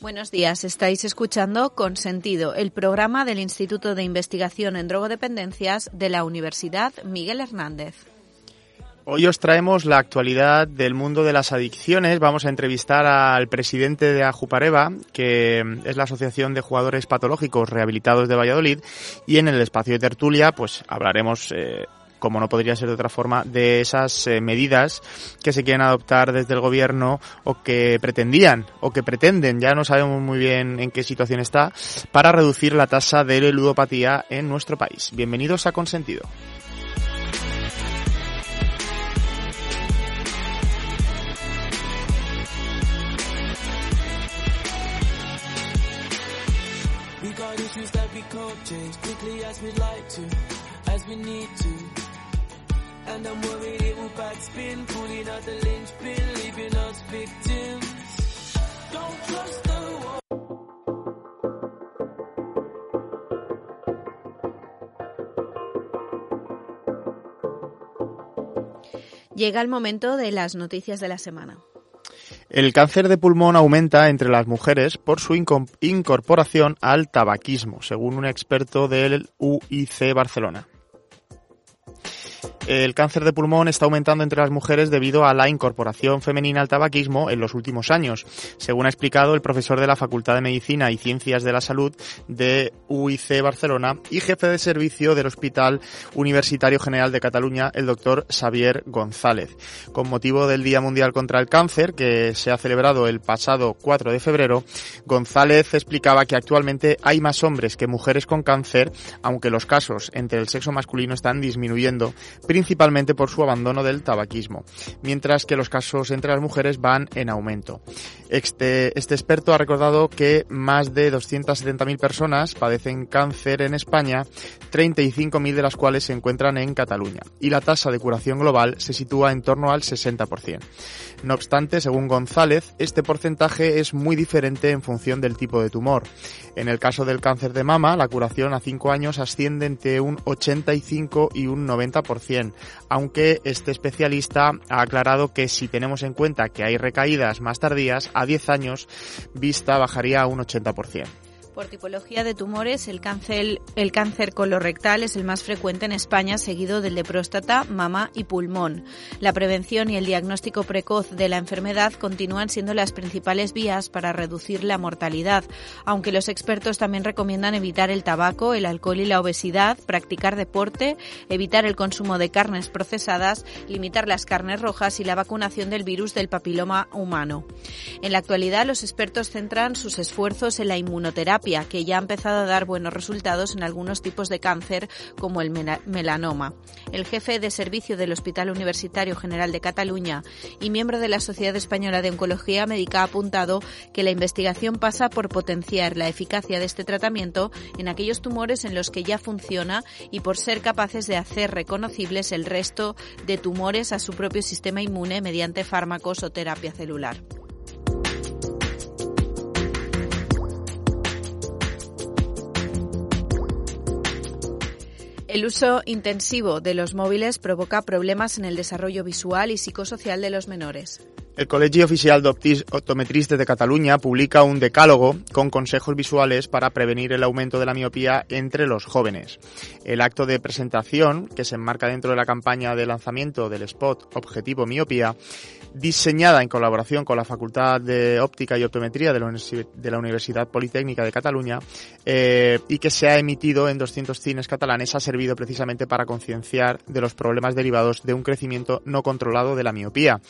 Buenos días, estáis escuchando Consentido, el programa del Instituto de Investigación en Drogodependencias de la Universidad Miguel Hernández. Hoy os traemos la actualidad del mundo de las adicciones. Vamos a entrevistar al presidente de Ajupareva, que es la Asociación de Jugadores Patológicos Rehabilitados de Valladolid, y en el espacio de tertulia, pues hablaremos eh, como no podría ser de otra forma, de esas eh, medidas que se quieren adoptar desde el gobierno o que pretendían o que pretenden, ya no sabemos muy bien en qué situación está, para reducir la tasa de ludopatía en nuestro país. Bienvenidos a Consentido. And I'm worried it will backspin, pulling out the linchpin, leaving us victims. Don't trust the world. Llega el momento de las noticias de la semana. El cáncer de pulmón aumenta entre las mujeres por su inco- incorporación al tabaquismo, según un experto del UIC Barcelona. El cáncer de pulmón está aumentando entre las mujeres debido a la incorporación femenina al tabaquismo en los últimos años, según ha explicado el profesor de la Facultad de Medicina y Ciencias de la Salud de UIC Barcelona y jefe de servicio del Hospital Universitario General de Cataluña, el doctor Xavier González. Con motivo del Día Mundial contra el Cáncer, que se ha celebrado el pasado 4 de febrero, González explicaba que actualmente hay más hombres que mujeres con cáncer, aunque los casos entre el sexo masculino están disminuyendo, principalmente por su abandono del tabaquismo, mientras que los casos entre las mujeres van en aumento. Este, este experto ha recordado que más de 270.000 personas padecen cáncer en España, 35.000 de las cuales se encuentran en Cataluña, y la tasa de curación global se sitúa en torno al 60%. No obstante, según González, este porcentaje es muy diferente en función del tipo de tumor. En el caso del cáncer de mama, la curación a 5 años asciende entre un 85 y un 90%, aunque este especialista ha aclarado que si tenemos en cuenta que hay recaídas más tardías, a 10 años vista bajaría a un 80%. Por tipología de tumores, el cáncer, el cáncer colorectal es el más frecuente en España, seguido del de próstata, mama y pulmón. La prevención y el diagnóstico precoz de la enfermedad continúan siendo las principales vías para reducir la mortalidad, aunque los expertos también recomiendan evitar el tabaco, el alcohol y la obesidad, practicar deporte, evitar el consumo de carnes procesadas, limitar las carnes rojas y la vacunación del virus del papiloma humano. En la actualidad, los expertos centran sus esfuerzos en la inmunoterapia que ya ha empezado a dar buenos resultados en algunos tipos de cáncer como el mela- melanoma. El jefe de servicio del Hospital Universitario General de Cataluña y miembro de la Sociedad Española de Oncología Médica ha apuntado que la investigación pasa por potenciar la eficacia de este tratamiento en aquellos tumores en los que ya funciona y por ser capaces de hacer reconocibles el resto de tumores a su propio sistema inmune mediante fármacos o terapia celular. El uso intensivo de los móviles provoca problemas en el desarrollo visual y psicosocial de los menores. El Colegio Oficial de Optometristes de Cataluña publica un decálogo con consejos visuales para prevenir el aumento de la miopía entre los jóvenes. El acto de presentación, que se enmarca dentro de la campaña de lanzamiento del spot Objetivo Miopía, diseñada en colaboración con la Facultad de Óptica y Optometría de la, Universidad Politécnica de Cataluña eh, y que se ha emitido en 200 cines catalanes, ha servido precisamente para concienciar de los problemas derivados de un crecimiento no controlado de la miopía.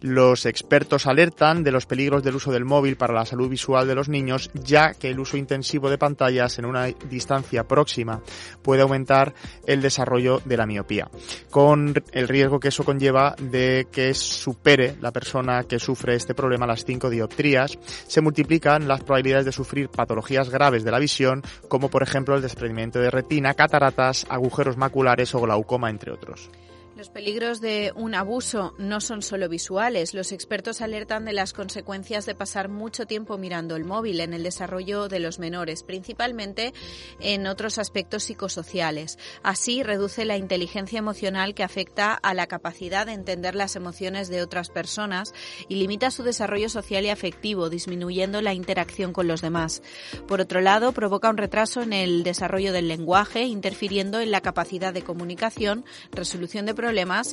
Los expertos alertan de los peligros del uso del móvil para la salud visual de los niños, ya que el uso intensivo de pantallas en una distancia próxima puede aumentar el desarrollo de la miopía, con el riesgo que eso conlleva de que supere la persona que sufre este problema las 5 dioptrías, se multiplican las probabilidades de sufrir patologías graves de la visión, como por ejemplo el desprendimiento de retina, cataratas, agujeros maculares o glaucoma, entre otros. Los peligros de un abuso no son solo visuales. Los expertos alertan de las consecuencias de pasar mucho tiempo mirando el móvil en el desarrollo de los menores, principalmente en otros aspectos psicosociales. Así, reduce la inteligencia emocional que afecta a la capacidad de entender las emociones de otras personas y limita su desarrollo social y afectivo, disminuyendo la interacción con los demás. Por otro lado, provoca un retraso en el desarrollo del lenguaje, interfiriendo en la capacidad de comunicación, resolución de problemas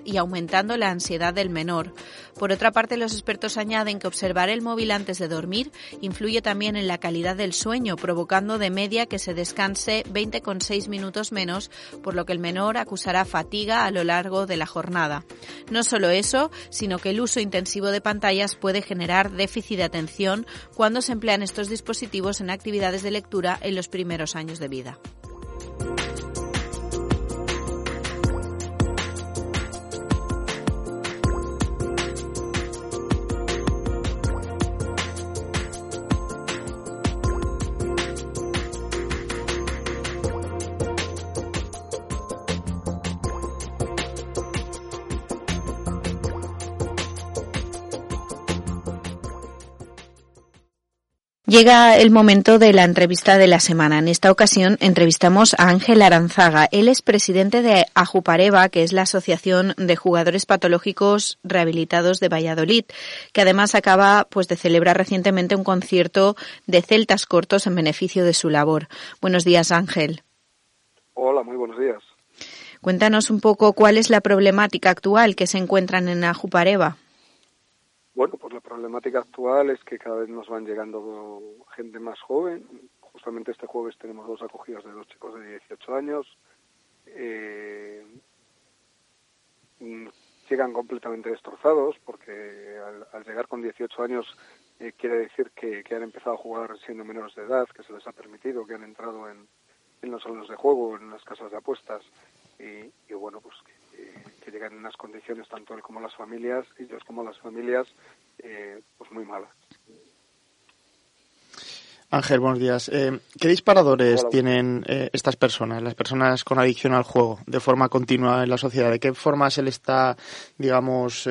y aumentando la ansiedad del menor. Por otra parte, los expertos añaden que observar el móvil antes de dormir influye también en la calidad del sueño, provocando de media que se descanse 20,6 minutos menos, por lo que el menor acusará fatiga a lo largo de la jornada. No solo eso, sino que el uso intensivo de pantallas puede generar déficit de atención cuando se emplean estos dispositivos en actividades de lectura en los primeros años de vida. Llega el momento de la entrevista de la semana. En esta ocasión entrevistamos a Ángel Aranzaga. Él es presidente de Ajupareva, que es la Asociación de Jugadores Patológicos Rehabilitados de Valladolid, que además acaba pues de celebrar recientemente un concierto de celtas cortos en beneficio de su labor. Buenos días, Ángel. Hola, muy buenos días. Cuéntanos un poco cuál es la problemática actual que se encuentran en Ajupareva. Bueno, pues la problemática actual es que cada vez nos van llegando gente más joven. Justamente este jueves tenemos dos acogidas de dos chicos de 18 años. Eh, llegan completamente destrozados porque al, llegar con 18 años eh, quiere decir que, han empezado a jugar siendo menores de edad, que se les ha permitido, que han entrado en, los salones de juego, en las casas de apuestas y, y bueno, pues que llegan en unas condiciones tanto él como las familias, ellos como las familias, eh, pues muy malas. Ángel, buenos días. Eh, ¿Qué disparadores tienen eh, estas personas, las personas con adicción al juego, de forma continua en la sociedad? ¿De qué forma se le está, digamos,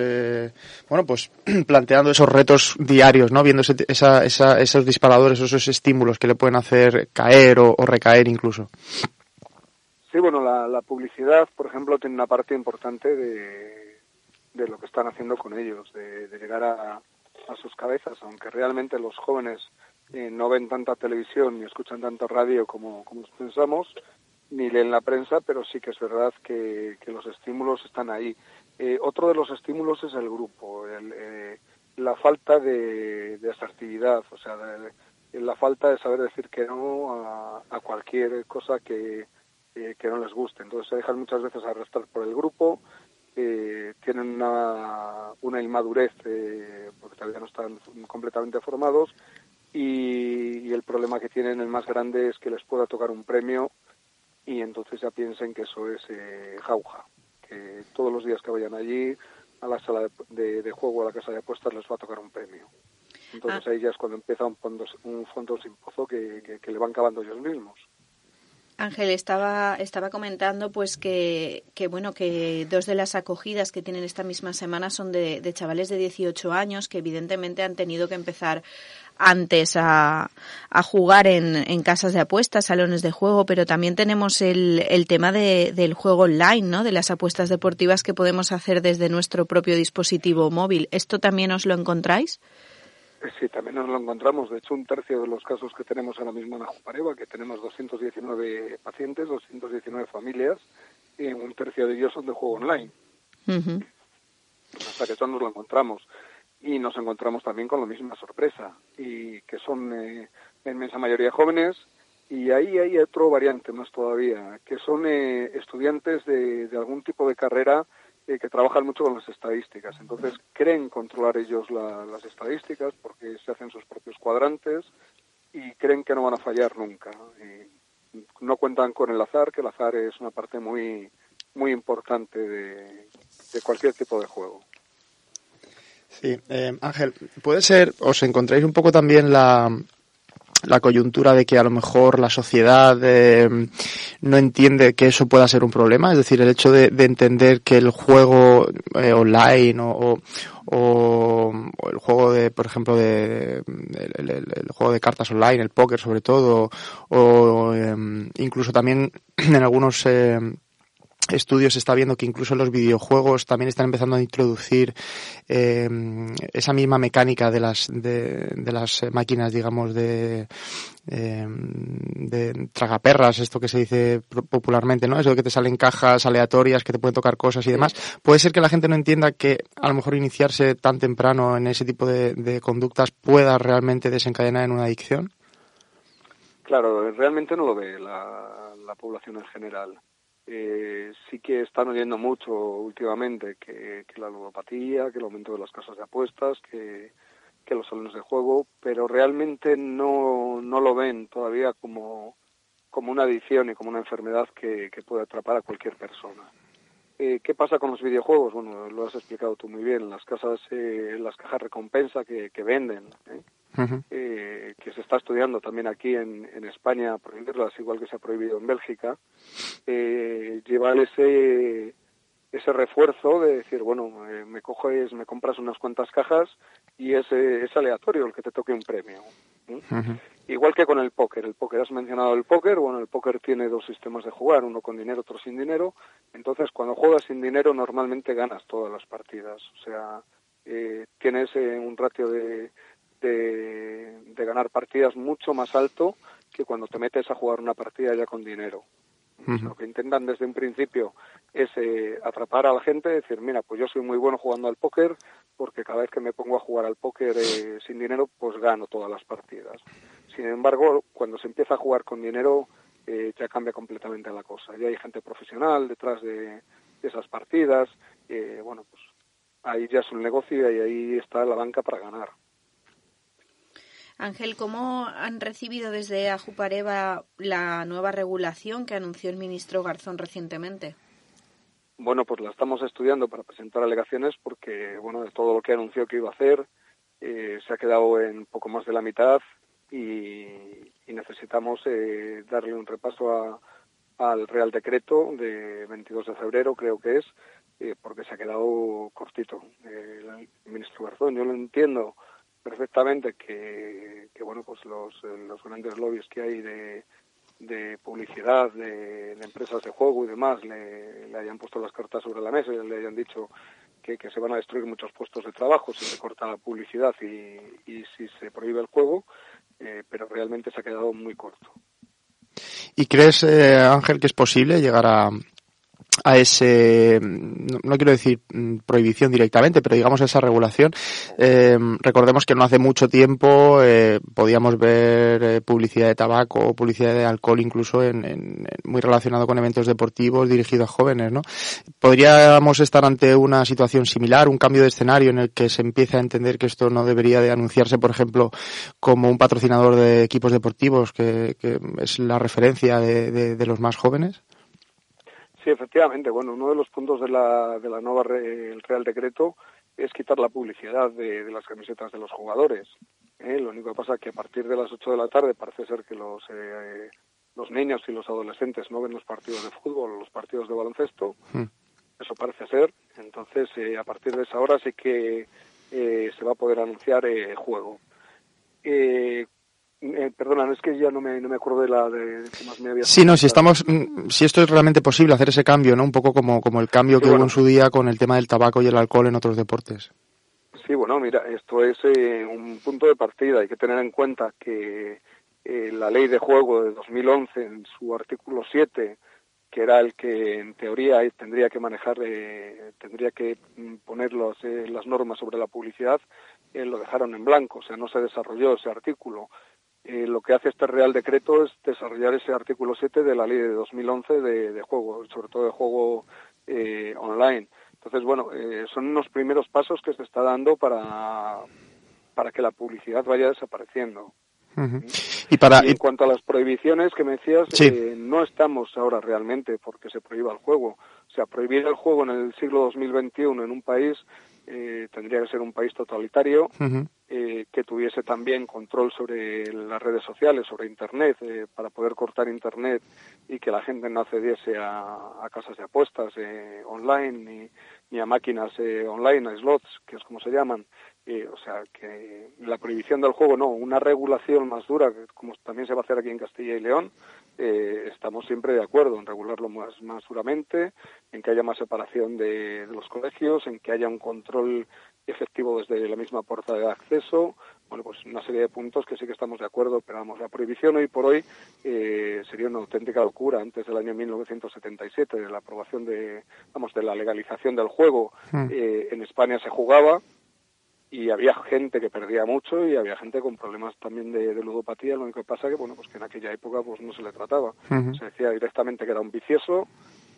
bueno, pues planteando esos retos diarios, ¿no? Viendo esos disparadores, esos estímulos que le pueden hacer caer o recaer incluso. Sí, bueno, la, publicidad, por ejemplo, tiene una parte importante de, de lo que están haciendo con ellos, de, llegar a, sus cabezas, aunque realmente los jóvenes eh, no ven tanta televisión ni escuchan tanto radio como, como pensamos, ni leen la prensa, pero sí que es verdad que, los estímulos están ahí. Eh, otro de los estímulos es el grupo, eh, la falta de, de asertividad, o sea, la falta de saber decir que no a, a cualquier cosa que, que no les guste. Entonces se dejan muchas veces arrastrar por el grupo, eh, tienen una, una inmadurez eh, porque todavía no están completamente formados y, el problema que tienen el más grande es que les pueda tocar un premio y entonces ya piensen que eso es eh, jauja, que todos los días que vayan allí a la sala de, juego, a la casa de apuestas, les va a tocar un premio. Entonces ah. ahí ya es cuando empieza un fondo, un fondo sin pozo que, que le van cavando ellos mismos. Ángel estaba estaba comentando pues que, que bueno que dos de las acogidas que tienen esta misma semana son de, de chavales de 18 años que evidentemente han tenido que empezar antes a, a jugar en, en, casas de apuestas, salones de juego, pero también tenemos el, el tema de, del juego online, ¿no? De las apuestas deportivas que podemos hacer desde nuestro propio dispositivo móvil. ¿Esto también os lo encontráis? Sí, también nos lo encontramos. De hecho, un tercio de los casos que tenemos ahora mismo en Ajupareva, que tenemos 219 pacientes, 219 familias, y un tercio de ellos son de juego online. Uh -huh. Hasta que eso nos lo encontramos. Y nos encontramos también con la misma sorpresa, y que son eh, la inmensa mayoría jóvenes, y ahí hay otro variante más todavía, que son eh, estudiantes de, de algún tipo de carrera eh, que trabajan mucho con las estadísticas. Entonces creen controlar ellos la, las estadísticas porque se hacen sus propios cuadrantes y creen que no van a fallar nunca. Y no cuentan con el azar, que el azar es una parte muy muy importante de, cualquier tipo de juego. Sí, eh, Ángel, puede ser, os encontráis un poco también la, la coyuntura de que a lo mejor la sociedad eh, no entiende que eso pueda ser un problema, es decir, el hecho de, de entender que el juego eh, online o, o, o, el juego de, por ejemplo, de el, el, el, juego de cartas online, el póker sobre todo, o eh, incluso también en algunos estudios está viendo que incluso los videojuegos también están empezando a introducir eh, esa misma mecánica de las de, de las máquinas digamos de eh, de tragaperras esto que se dice popularmente no eso de que te salen cajas aleatorias que te pueden tocar cosas y demás. Puede ser que la gente no entienda que a lo mejor iniciarse tan temprano en ese tipo de, de conductas pueda realmente desencadenar en una adicción. Claro realmente no lo ve la, la población en general eh, sí que están oyendo mucho últimamente que, la ludopatía, que el aumento de las casas de apuestas, que, los salones de juego, pero realmente no, no lo ven todavía como, como una adicción y como una enfermedad que, que puede atrapar a cualquier persona. Eh, ¿Qué pasa con los videojuegos? Bueno, lo has explicado tú muy bien. Las casas, eh, las cajas recompensa que, que venden, ¿eh? Uh -huh. eh, que se está estudiando también aquí en, en, España prohibirlas, igual que se ha prohibido en Bélgica, eh, llevar ese ese refuerzo de decir, bueno, eh, me coges, me compras unas cuantas cajas y es, eh, es aleatorio el que te toque un premio. Uh -huh. Igual que con el póker. El póker, has mencionado el póker. Bueno, el póker tiene dos sistemas de jugar, uno con dinero, otro sin dinero. Entonces, cuando juegas sin dinero, normalmente ganas todas las partidas. O sea, eh, tienes eh, un ratio de, de, de, ganar partidas mucho más alto que cuando te metes a jugar una partida ya con dinero. Uh -huh. Lo que intentan desde un principio es eh, atrapar a la gente, decir, mira, pues yo soy muy bueno jugando al póker porque cada vez que me pongo a jugar al póker eh, sin dinero, pues gano todas las partidas. Sin embargo, cuando se empieza a jugar con dinero, eh, ya cambia completamente la cosa. Ya hay gente profesional detrás de, de esas partidas. Eh, bueno, pues ahí ya es un negocio y ahí está la banca para ganar. Ángel, ¿cómo han recibido desde Ajupareva la nueva regulación que anunció el ministro Garzón recientemente? Bueno, pues la estamos estudiando para presentar alegaciones porque, bueno, de todo lo que anunció que iba a hacer, eh, se ha quedado en poco más de la mitad y, necesitamos eh, darle un repaso a, al Real Decreto de 22 de febrero, creo que es, eh, porque se ha quedado cortito. el ministro Garzón, yo lo entiendo perfectamente que, que bueno pues los, los grandes lobbies que hay de, de publicidad de, empresas de juego y demás le, le, hayan puesto las cartas sobre la mesa y le hayan dicho que, que, se van a destruir muchos puestos de trabajo si se corta la publicidad y, y si se prohíbe el juego, eh, pero realmente se ha quedado muy corto. ¿Y crees, eh, Ángel, que es posible llegar a, a ese, no, no, quiero decir mm, prohibición directamente, pero digamos a esa regulación. Eh, recordemos que no hace mucho tiempo eh, podíamos ver eh, publicidad de tabaco publicidad de alcohol incluso en, en, muy relacionado con eventos deportivos dirigidos a jóvenes, ¿no? ¿Podríamos estar ante una situación similar, un cambio de escenario en el que se empieza a entender que esto no debería de anunciarse, por ejemplo, como un patrocinador de equipos deportivos que, que es la referencia de, de, de los más jóvenes? Sí, efectivamente. Bueno, uno de los puntos de la, de la nueva re, el Real Decreto es quitar la publicidad de, de las camisetas de los jugadores. ¿eh? Lo único que pasa es que a partir de las 8 de la tarde parece ser que los, eh, los niños y los adolescentes no ven los partidos de fútbol los partidos de baloncesto. Hmm. Eso parece ser. Entonces, eh, a partir de esa hora sí que eh, se va a poder anunciar eh, juego. Eh, perdona, es que ya no me, no me acuerdo de la de, de que más me había Sí, no, si estamos, mm, si esto es realmente posible hacer ese cambio, ¿no? Un poco como, como el cambio Sí, que hubo en su día con el tema del tabaco y el alcohol en otros deportes. Sí, bueno, mira, esto es eh, un punto de partida. Hay que tener en cuenta que eh, la ley de juego de 2011, en su artículo 7, que era el que en teoría eh, tendría que manejar, eh, tendría que mm, poner los, eh, las normas sobre la publicidad, lo dejaron en blanco, o sea, no se desarrolló ese artículo. Eh, lo que hace este Real Decreto es desarrollar ese artículo 7 de la ley de 2011 de, de juego, sobre todo de juego eh, online. Entonces, bueno, eh, son unos primeros pasos que se está dando para, para que la publicidad vaya desapareciendo. Y para, Y en cuanto a las prohibiciones que me decías, Sí. eh, no estamos ahora realmente porque se prohíba el juego. O sea, prohibir el juego en el siglo 2021 en un país eh, tendría que ser un país totalitario eh, que tuviese también control sobre las redes sociales, sobre Internet, eh, para poder cortar Internet y que la gente no accediese a, a casas de apuestas eh, online ni, ni a máquinas eh, online, a slots, que es como se llaman. Eh, o sea, que la prohibición del juego no, una regulación más dura, como también se va a hacer aquí en Castilla y León, eh, estamos siempre de acuerdo en regularlo más, más duramente, en que haya más separación de, de los colegios, en que haya un control efectivo desde la misma puerta de acceso. Bueno, pues una serie de puntos que sí que estamos de acuerdo, pero vamos, la prohibición hoy por hoy eh, sería una auténtica locura. Antes del año 1977, de la aprobación de, vamos, de la legalización del juego, Mm. eh, en España se jugaba y había gente que perdía mucho y había gente con problemas también de, de ludopatía. Lo único que pasa que, bueno, pues que en aquella época pues no se le trataba. Se decía directamente que era un vicioso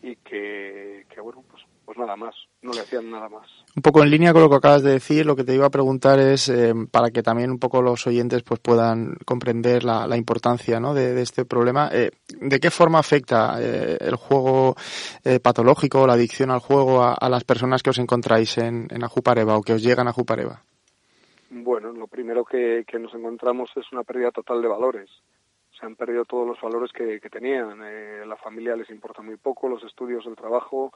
y que, que bueno, pues nada más, no le hacían nada más. Un poco en línea con lo que acabas de decir, lo que te iba a preguntar es eh, para que también un poco los oyentes pues puedan comprender la, la importancia ¿no? de, de este problema. Eh, ¿De qué forma afecta eh, el juego eh, patológico la adicción al juego a, a las personas que os encontráis en, en Ajupareva o que os llegan a Ajupareva? Bueno, lo primero que, que nos encontramos es una pérdida total de valores. Han perdido todos los valores que, tenían. Eh, la familia les importa muy poco, los estudios, el trabajo.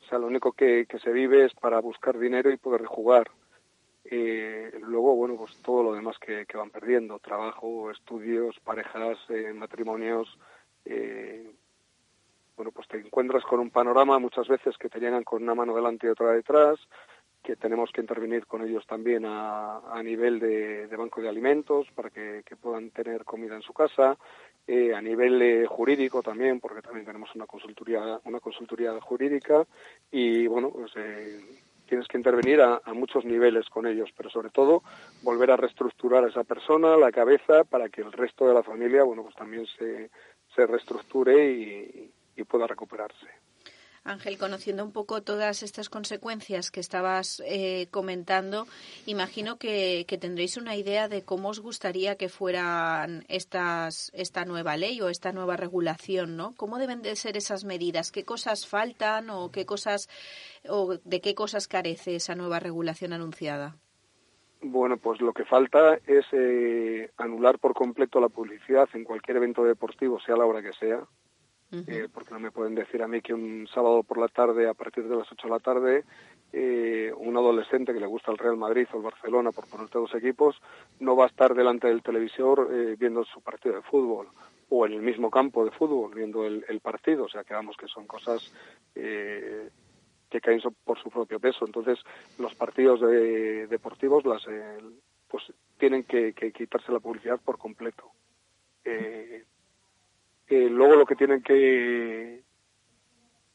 O sea, lo único que, se vive es para buscar dinero y poder jugar. Eh, luego, bueno, pues todo lo demás que, que van perdiendo. Trabajo, estudios, parejas, eh, matrimonios. Eh, bueno, pues te encuentras con un panorama muchas veces que te llegan con una mano delante y otra detrás que tenemos que intervenir con ellos también a, a nivel de, banco de alimentos para que, puedan tener comida en su casa, eh, a nivel jurídico también, porque también tenemos una consultoría, una consultoría jurídica y bueno, pues eh, tienes que intervenir a, muchos niveles con ellos, pero sobre todo volver a reestructurar a esa persona, la cabeza, para que el resto de la familia, bueno, pues también se, se reestructure y pueda recuperarse. Ángel, conociendo un poco todas estas consecuencias que estabas eh, comentando, imagino que, tendréis una idea de cómo os gustaría que fueran estas, esta nueva ley o esta nueva regulación, ¿no? ¿Cómo deben de ser esas medidas? ¿Qué cosas faltan o qué cosas o de qué cosas carece esa nueva regulación anunciada? Bueno, pues lo que falta es eh, anular por completo la publicidad en cualquier evento deportivo, sea la hora que sea, eh, porque no me pueden decir a mí que un sábado por la tarde, a partir de las 8 de la tarde, eh, un adolescente que le gusta el Real Madrid o el Barcelona, por ponerte dos equipos, no va a estar delante del televisor eh, viendo su partido de fútbol o en el mismo campo de fútbol viendo el, partido. O sea, que vamos, que son cosas eh, que caen por su propio peso. Entonces, los partidos de- deportivos las, eh, pues tienen que, quitarse la publicidad por completo. Luego lo que tienen que,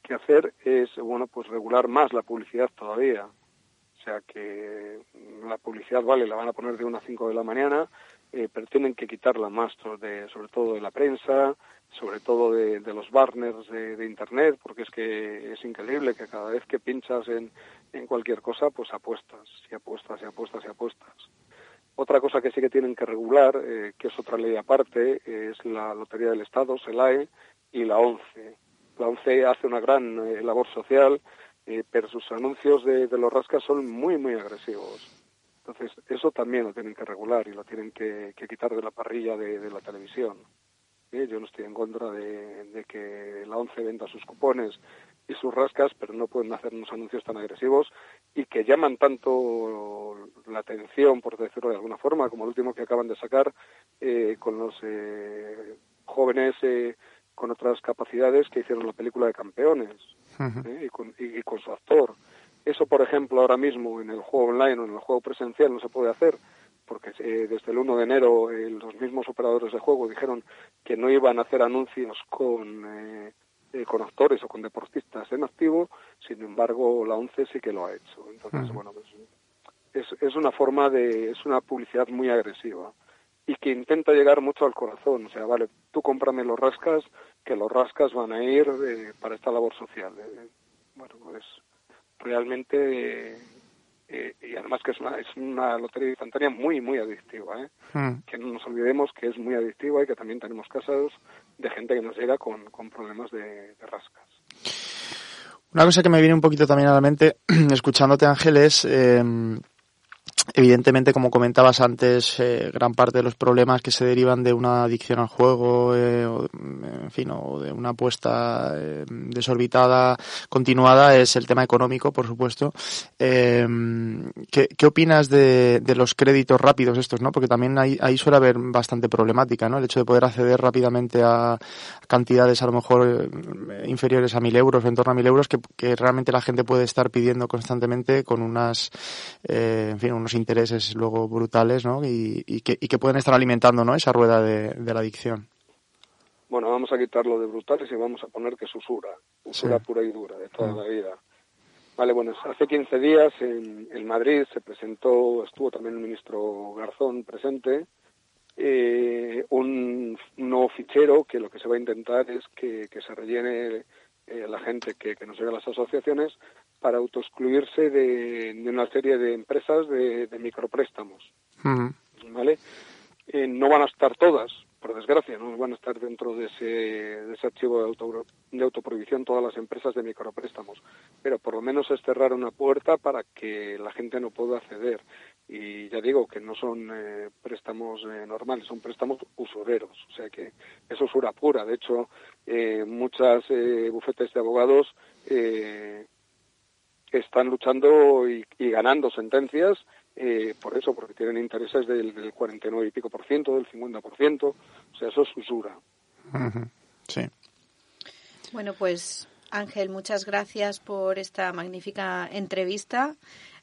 hacer es, bueno, pues regular más la publicidad todavía. O sea que la publicidad, vale, la van a poner de 1 a 5 de la mañana, eh, pero tienen que quitarla más, de, sobre todo de la prensa, sobre todo de, los banners de, Internet, porque es que es increíble que cada vez que pinchas en cualquier cosa, pues apuestas, y apuestas, y apuestas, y apuestas. Otra cosa que sí que tienen que regular, eh, que es otra ley aparte, es la Lotería del Estado, SELAE, y la ONCE. La ONCE hace una gran eh, labor social, eh, pero sus anuncios de, los rascas son muy, muy agresivos. Entonces, eso también lo tienen que regular y lo tienen que, quitar de la parrilla de, la televisión. Yo no estoy en contra de que la ONCE venda sus cupones y sus rascas, pero no pueden hacer unos anuncios tan agresivos y que llaman tanto la atención, por decirlo de alguna forma, como el último que acaban de sacar eh, con los eh, jóvenes eh, con otras capacidades que hicieron la película de campeones ¿eh? y, con, y- y con su actor. Eso, por ejemplo, ahora mismo en el juego online o en el juego presencial no se puede hacer porque eh, desde el 1 de enero eh, los mismos operadores de juego dijeron que no iban a hacer anuncios con, eh, eh, con actores o con deportistas en activo, sin embargo la ONCE sí que lo ha hecho. Entonces, bueno, pues es, es una forma de, es una publicidad muy agresiva y que intenta llegar mucho al corazón. O sea, vale, tú cómprame los rascas, que los rascas van a ir eh, para esta labor social. Eh, bueno, pues realmente, eh, y además que es una, es una lotería instantánea muy, muy adictiva, ¿eh? Mm. que no nos olvidemos que es muy adictiva y que también tenemos casos de gente que nos llega con, con problemas de, de rascas. Una cosa que me viene un poquito también a la mente, escuchándote Ángel, es eh, evidentemente, como comentabas antes, eh, gran parte de los problemas que se derivan de una adicción al juego, eh, o, en fin, o de una apuesta eh, desorbitada, continuada, es el tema económico, por supuesto. Eh, ¿qué, qué opinas de, de los créditos rápidos estos, no? Porque también ahí, ahí suele haber bastante problemática, ¿no? El hecho de poder acceder rápidamente a cantidades a lo mejor eh, inferiores a mil euros en torno a mil euros que, que realmente la gente puede estar pidiendo constantemente con unas, eh, en fin, unos intereses luego brutales, ¿no? Y, y que, y que pueden estar alimentando, ¿no? Esa rueda de, de la adicción. Bueno, vamos a quitarlo de brutales y vamos a poner que es usura, usura Sí. pura y dura de toda la vida. Vale, bueno, hace 15 días en, en Madrid se presentó, estuvo también el ministro Garzón presente, eh, un, un nuevo fichero que lo que se va a intentar es que, que se rellene eh, la gente que, que nos llega a las asociaciones para autoexcluirse de, de una serie de empresas de, de micropréstamos. ¿vale? Eh, no van a estar todas, por desgracia, no van a estar dentro de ese, de ese archivo de, auto, de autoprohibición todas las empresas de micropréstamos, pero por lo menos es cerrar una puerta para que la gente no pueda acceder. Y ya digo que no son eh, préstamos eh, normales, son préstamos usureros, o sea que es usura pura. De hecho, eh, muchas eh, bufetes de abogados eh, están luchando y, y ganando sentencias eh, por eso, porque tienen intereses del, del 49 y pico por ciento, del 50 por ciento, o sea, eso es usura. Sí. Bueno, pues Ángel, muchas gracias por esta magnífica entrevista.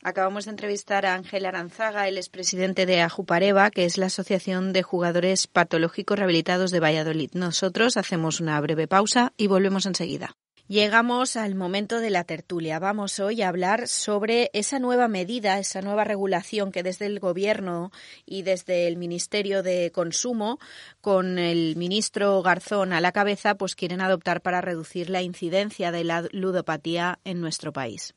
Acabamos de entrevistar a Ángel Aranzaga, el expresidente de Ajupareva, que es la Asociación de Jugadores Patológicos Rehabilitados de Valladolid. Nosotros hacemos una breve pausa y volvemos enseguida. Llegamos al momento de la tertulia. Vamos hoy a hablar sobre esa nueva medida, esa nueva regulación que desde el Gobierno y desde el Ministerio de Consumo, con el ministro Garzón a la cabeza, pues quieren adoptar para reducir la incidencia de la ludopatía en nuestro país.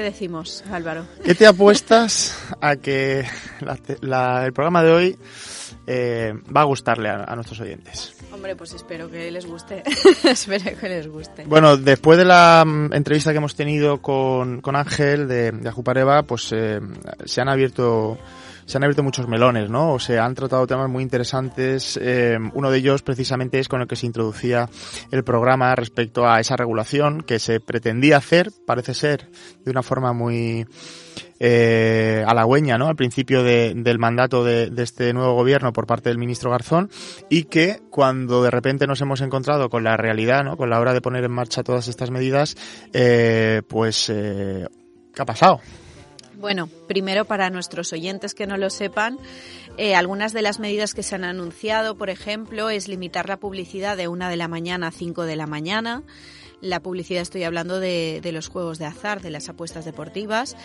¿Qué decimos, Álvaro? ¿qué te apuestas a que la- la- el programa de hoy eh, va a gustarle a, a nuestros oyentes? Hombre, pues espero que les guste. espero que les guste. Bueno, después de la mm, entrevista que hemos tenido con, con Ángel de, de Ajupareva, pues eh, se han abierto se han abierto muchos melones, ¿no? O se han tratado temas muy interesantes. Eh, uno de ellos precisamente es con el que se introducía el programa respecto a esa regulación que se pretendía hacer, parece ser, de una forma muy eh, halagüeña ¿no? al principio de, del mandato de, este nuevo gobierno por parte del ministro Garzón y que cuando de repente nos hemos encontrado con la realidad, ¿no? con la hora de poner en marcha todas estas medidas, eh, pues eh, ¿qué ha pasado? Bueno, primero para nuestros oyentes que no lo sepan, eh, algunas de las medidas que se han anunciado, por ejemplo, es limitar la publicidad de una de la mañana a cinco de la mañana. La publicidad estoy hablando de, los juegos de azar, de las apuestas deportivas.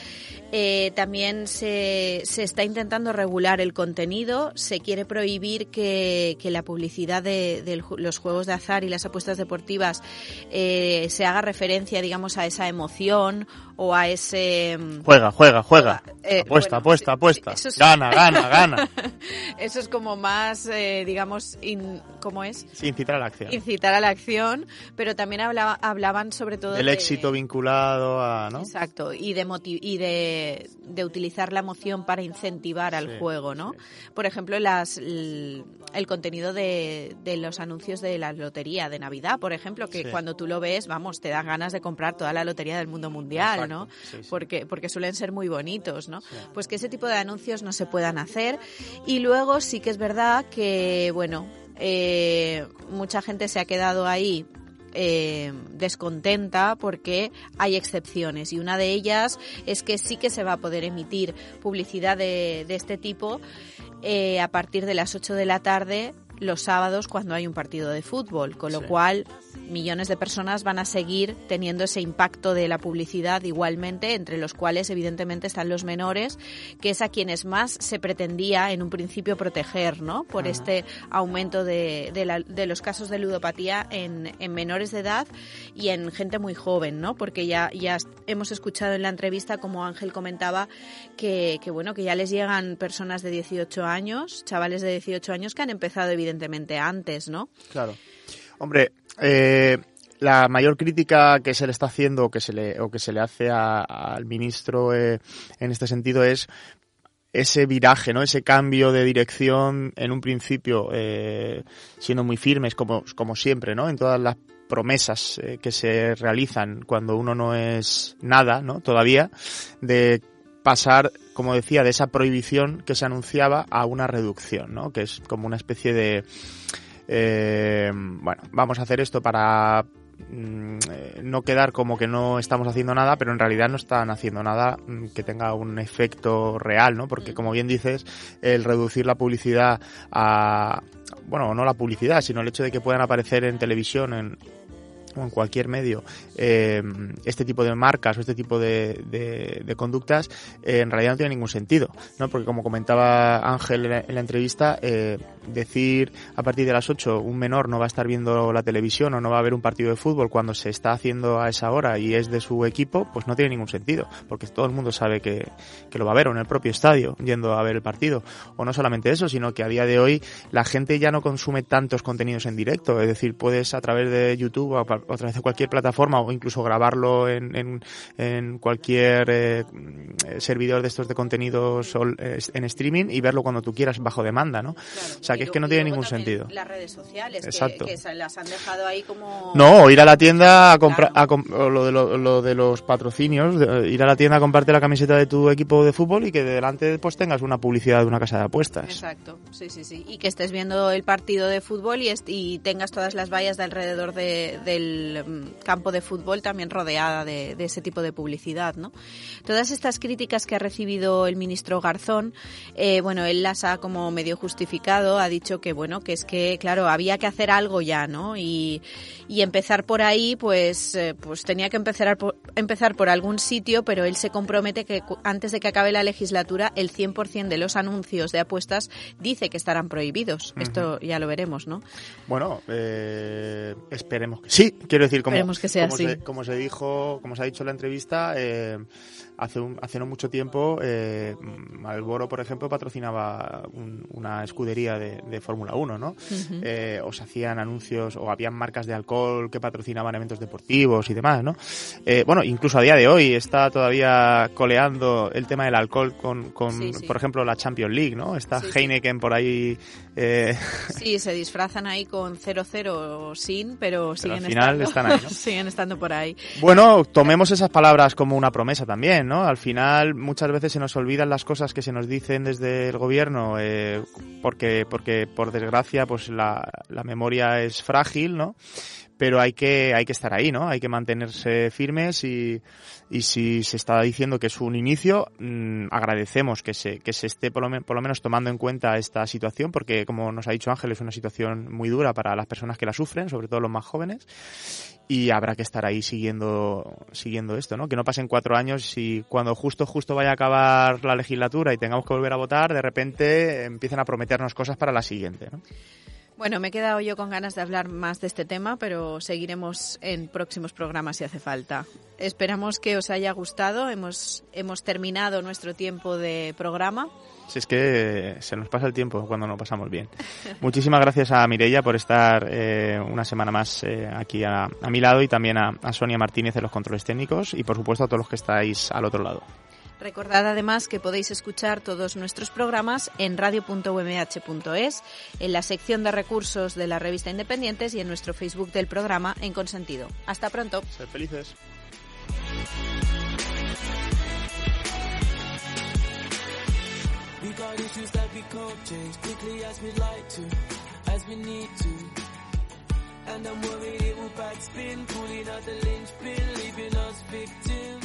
Eh, también se, se, está intentando regular el contenido. Se quiere prohibir que, que la publicidad de, de, los juegos de azar y las apuestas deportivas eh, se haga referencia, digamos, a esa emoción o a ese... Juega, juega, juega. Eh, apuesta, bueno, apuesta, apuesta. Es... Gana, gana, gana. Eso es como más, eh, digamos, in, ¿cómo es? Sí, incitar a la acción. Incitar a la acción, pero también hablaba, hablaban sobre todo de... éxito vinculado a, ¿no? Exacto, y de y de, de, utilizar la emoción para incentivar al sí, juego, ¿no? Sí. Por ejemplo, las el, el contenido de, de, los anuncios de la lotería de Navidad, por ejemplo, que sí. cuando tú lo ves, vamos, te dan ganas de comprar toda la lotería del mundo mundial, Exacto. ¿no? Porque porque suelen ser muy bonitos, ¿no? Pues que ese tipo de anuncios no se puedan hacer y luego sí que es verdad que bueno, eh, mucha gente se ha quedado ahí eh, descontenta porque hay excepciones y una de ellas es que sí que se va a poder emitir publicidad de, de este tipo eh, a partir de las 8 de la tarde los sábados cuando hay un partido de fútbol, con lo sí. cual millones de personas van a seguir teniendo ese impacto de la publicidad igualmente, entre los cuales evidentemente están los menores, que es a quienes más se pretendía en un principio proteger, ¿no? Por este aumento de, de, la, de, los casos de ludopatía en, en, menores de edad y en gente muy joven, ¿no? Porque ya, ya hemos escuchado en la entrevista, como Ángel comentaba, que, que bueno, que ya les llegan personas de 18 años, chavales de 18 años que han empezado evidentemente antes, ¿no? Claro. Hombre, eh, la mayor crítica que se le está haciendo o que se le, o que se le hace a, al ministro eh, en este sentido es ese viraje, ¿no? Ese cambio de dirección en un principio eh, siendo muy firmes como, como siempre, ¿no? En todas las promesas eh, que se realizan cuando uno no es nada, ¿no? Todavía de pasar, como decía, de esa prohibición que se anunciaba a una reducción, ¿no? Que es como una especie de eh, bueno, vamos a hacer esto para mm, no quedar como que no estamos haciendo nada, pero en realidad no están haciendo nada mm, que tenga un efecto real, ¿no? Porque como bien dices, el reducir la publicidad a, bueno, no la publicidad, sino el hecho de que puedan aparecer en televisión, en, o en cualquier medio eh, este tipo de marcas o este tipo de, conductas eh, en realidad no tiene ningún sentido, ¿no? Porque como comentaba Ángel en la, en la entrevista, eh, decir a partir de las 8 un menor no va a estar viendo la televisión o no va a ver un partido de fútbol cuando se está haciendo a esa hora y es de su equipo, pues no tiene ningún sentido, porque todo el mundo sabe que, que lo va a ver o en el propio estadio yendo a ver el partido. O no solamente eso, sino que a día de hoy la gente ya no consume tantos contenidos en directo, es decir, puedes a través de YouTube o través de cualquier plataforma o incluso grabarlo en, en, en cualquier eh, servidor de estos de contenidos en streaming y verlo cuando tú quieras bajo demanda, ¿no? Claro, o sea, que es que no tiene ningún sentido. Las redes sociales, Exacto. Que, que las han dejado ahí como... No, ir a la tienda a comprar, claro. lo, de lo, lo, de los patrocinios, de, ir a la tienda a comprarte la camiseta de tu equipo de fútbol y que delante pues tengas una publicidad de una casa de apuestas. Exacto, sí, sí, sí. Y que estés viendo el partido de fútbol y, y tengas todas las vallas de alrededor de, del campo de fútbol también rodeada de, de, ese tipo de publicidad, ¿no? Todas estas críticas que ha recibido el ministro Garzón, eh, bueno, él las ha como medio justificado, ha dicho que bueno, que es que claro, había que hacer algo ya, ¿no? Y, y empezar por ahí, pues, eh, pues tenía que empezar por, empezar por algún sitio, pero él se compromete que antes de que acabe la legislatura, el 100% de los anuncios de apuestas dice que estarán prohibidos. Uh -huh. Esto ya lo veremos, ¿no? Bueno, eh, esperemos que sí, Quiero decir, como, Esperemos que sea como así. Se, como se dijo, como se ha dicho en la entrevista, eh, hace, un- hace no mucho tiempo, eh, Malboro, por ejemplo, patrocinaba un- una escudería de, de Fórmula 1, ¿no? Ujú. Eh, o se hacían anuncios, o habían marcas de alcohol que patrocinaban eventos deportivos y demás, ¿no? Eh, bueno, incluso a día de hoy está todavía coleando el tema del alcohol con, con Sí, sí. por ejemplo, la Champions League, ¿no? Está Sí. Heineken por ahí. eh, Sí, se disfrazan ahí con 0-0 sin, pero siguen al final estando, están ahí, ¿no? siguen estando por ahí. Bueno, tomemos esas palabras como una promesa también, ¿no? Al final muchas veces se nos olvidan las cosas que se nos dicen desde el gobierno eh, porque, porque por desgracia pues la, la memoria es frágil, ¿no? Pero hay que, hay que estar ahí, ¿no? Hay que mantenerse firmes y, y si se está diciendo que es un inicio, mm, agradecemos que se, que se esté por lo, por lo menos tomando en cuenta esta situación porque como nos ha dicho Ángel es una situación muy dura para las personas que la sufren, sobre todo los más jóvenes y habrá que estar ahí siguiendo siguiendo esto, ¿no? Que no pasen cuatro años y cuando justo justo vaya a acabar la legislatura y tengamos que volver a votar, de repente empiecen a prometernos cosas para la siguiente, ¿no? Bueno, me he quedado yo con ganas de hablar más de este tema, pero seguiremos en próximos programas si hace falta. Esperamos que os haya gustado. Hemos, hemos terminado nuestro tiempo de programa. Si es que se nos pasa el tiempo cuando nos pasamos bien. Muchísimas gracias a Mireia por estar eh, una semana más eh, aquí a, mi lado y también a, Sonia Martínez en los controles técnicos y por supuesto a todos los que estáis al otro lado. Recordad además que podéis escuchar todos nuestros programas en radio.umh.es, en la sección de recursos de la revista Independientes y en nuestro Facebook del programa En Consentido. Hasta pronto. Sed felices. And I'm worried it will backspin, pulling out the linchpin, leaving us victims.